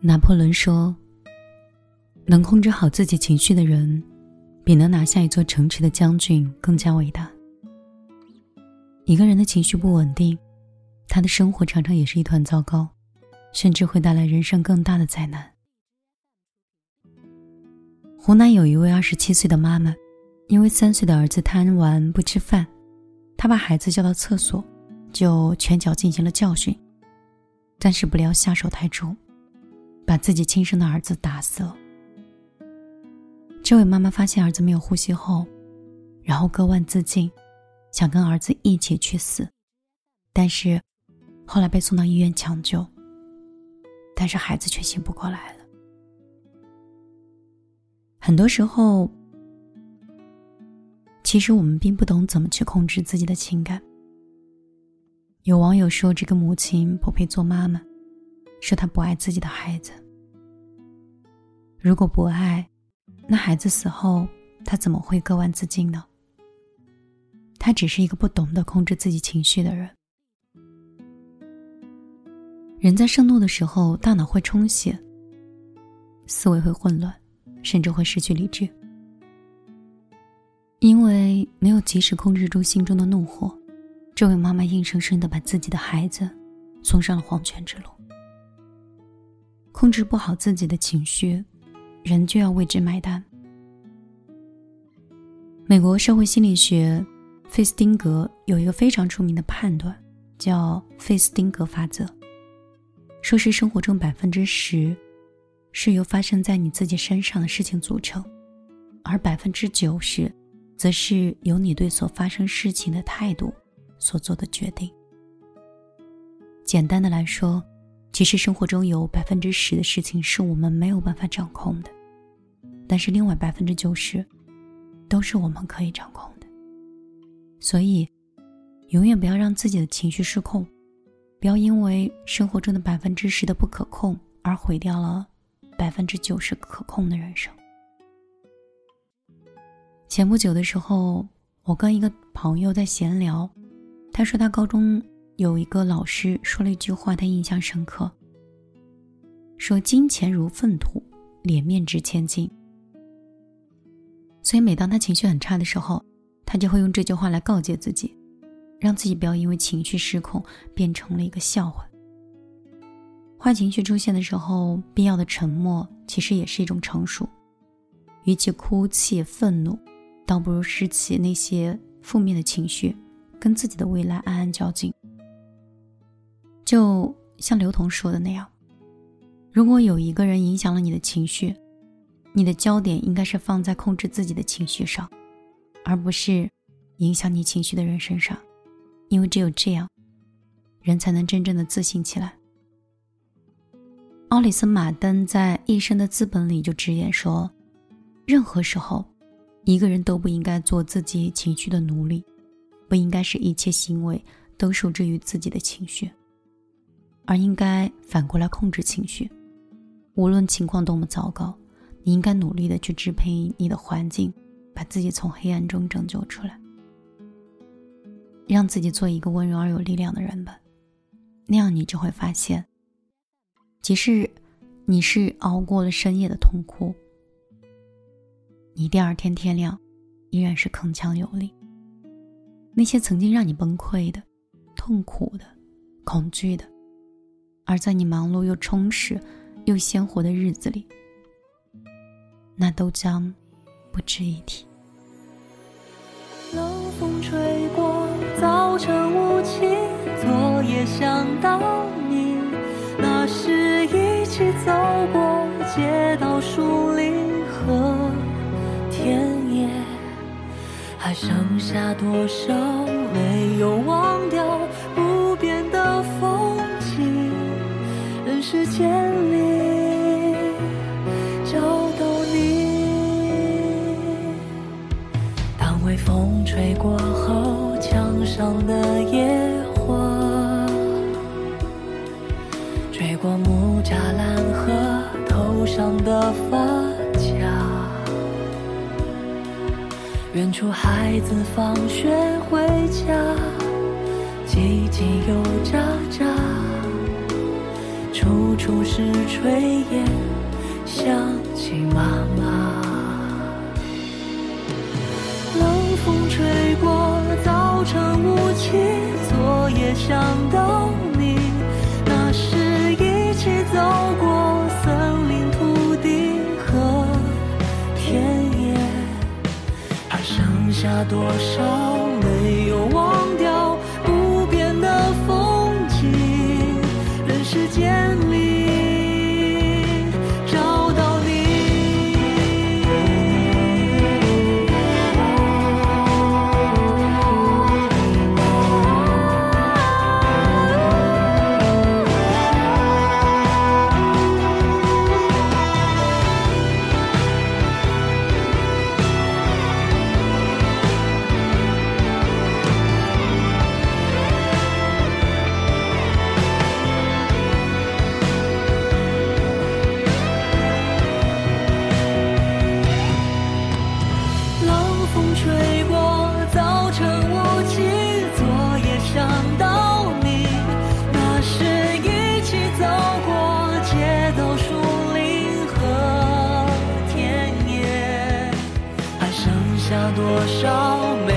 拿破仑说：“能控制好自己情绪的人，比能拿下一座城池的将军更加伟大。”一个人的情绪不稳定，他的生活常常也是一团糟糕，甚至会带来人生更大的灾难。湖南有一位二十七岁的妈妈，因为三岁的儿子贪玩不吃饭，她把孩子叫到厕所。就拳脚进行了教训，但是不料下手太重，把自己亲生的儿子打死了。这位妈妈发现儿子没有呼吸后，然后割腕自尽，想跟儿子一起去死，但是后来被送到医院抢救，但是孩子却醒不过来了。很多时候，其实我们并不懂怎么去控制自己的情感。有网友说：“这个母亲不配做妈妈，说她不爱自己的孩子。如果不爱，那孩子死后，她怎么会割腕自尽呢？她只是一个不懂得控制自己情绪的人。人在盛怒的时候，大脑会充血，思维会混乱，甚至会失去理智，因为没有及时控制住心中的怒火。”这位妈妈硬生生的把自己的孩子送上了黄泉之路。控制不好自己的情绪，人就要为之买单。美国社会心理学费斯汀格有一个非常出名的判断，叫费斯汀格法则，说是生活中百分之十是由发生在你自己身上的事情组成，而百分之九十则是由你对所发生事情的态度。所做的决定。简单的来说，其实生活中有百分之十的事情是我们没有办法掌控的，但是另外百分之九十，都是我们可以掌控的。所以，永远不要让自己的情绪失控，不要因为生活中的百分之十的不可控而毁掉了百分之九十可控的人生。前不久的时候，我跟一个朋友在闲聊。他说，他高中有一个老师说了一句话，他印象深刻。说：“金钱如粪土，脸面值千金。”所以，每当他情绪很差的时候，他就会用这句话来告诫自己，让自己不要因为情绪失控变成了一个笑话。坏情绪出现的时候，必要的沉默其实也是一种成熟。与其哭泣、愤怒，倒不如拾起那些负面的情绪。跟自己的未来暗暗较劲，就像刘同说的那样，如果有一个人影响了你的情绪，你的焦点应该是放在控制自己的情绪上，而不是影响你情绪的人身上，因为只有这样，人才能真正的自信起来。奥里森·马登在《一生的资本》里就直言说，任何时候，一个人都不应该做自己情绪的奴隶。不应该是一切行为都受制于自己的情绪，而应该反过来控制情绪。无论情况多么糟糕，你应该努力的去支配你的环境，把自己从黑暗中拯救出来，让自己做一个温柔而有力量的人吧。那样你就会发现，即使你是熬过了深夜的痛哭，你第二天天亮依然是铿锵有力。那些曾经让你崩溃的、痛苦的、恐惧的，而在你忙碌又充实又鲜活的日子里，那都将不值一提。冷风吹过，早晨雾气，昨夜想到你，那时一起走过街道、树林还剩下多少没有忘掉不变的风景？人世间里找到你。当微风吹过后，墙上的野花，吹过木栅栏和头上的发。远处孩子放学回家，叽叽又喳喳。处处是炊烟，想起妈妈。冷风吹过，早晨雾气，昨夜想到你，那时一起走过下多少没有忘多少？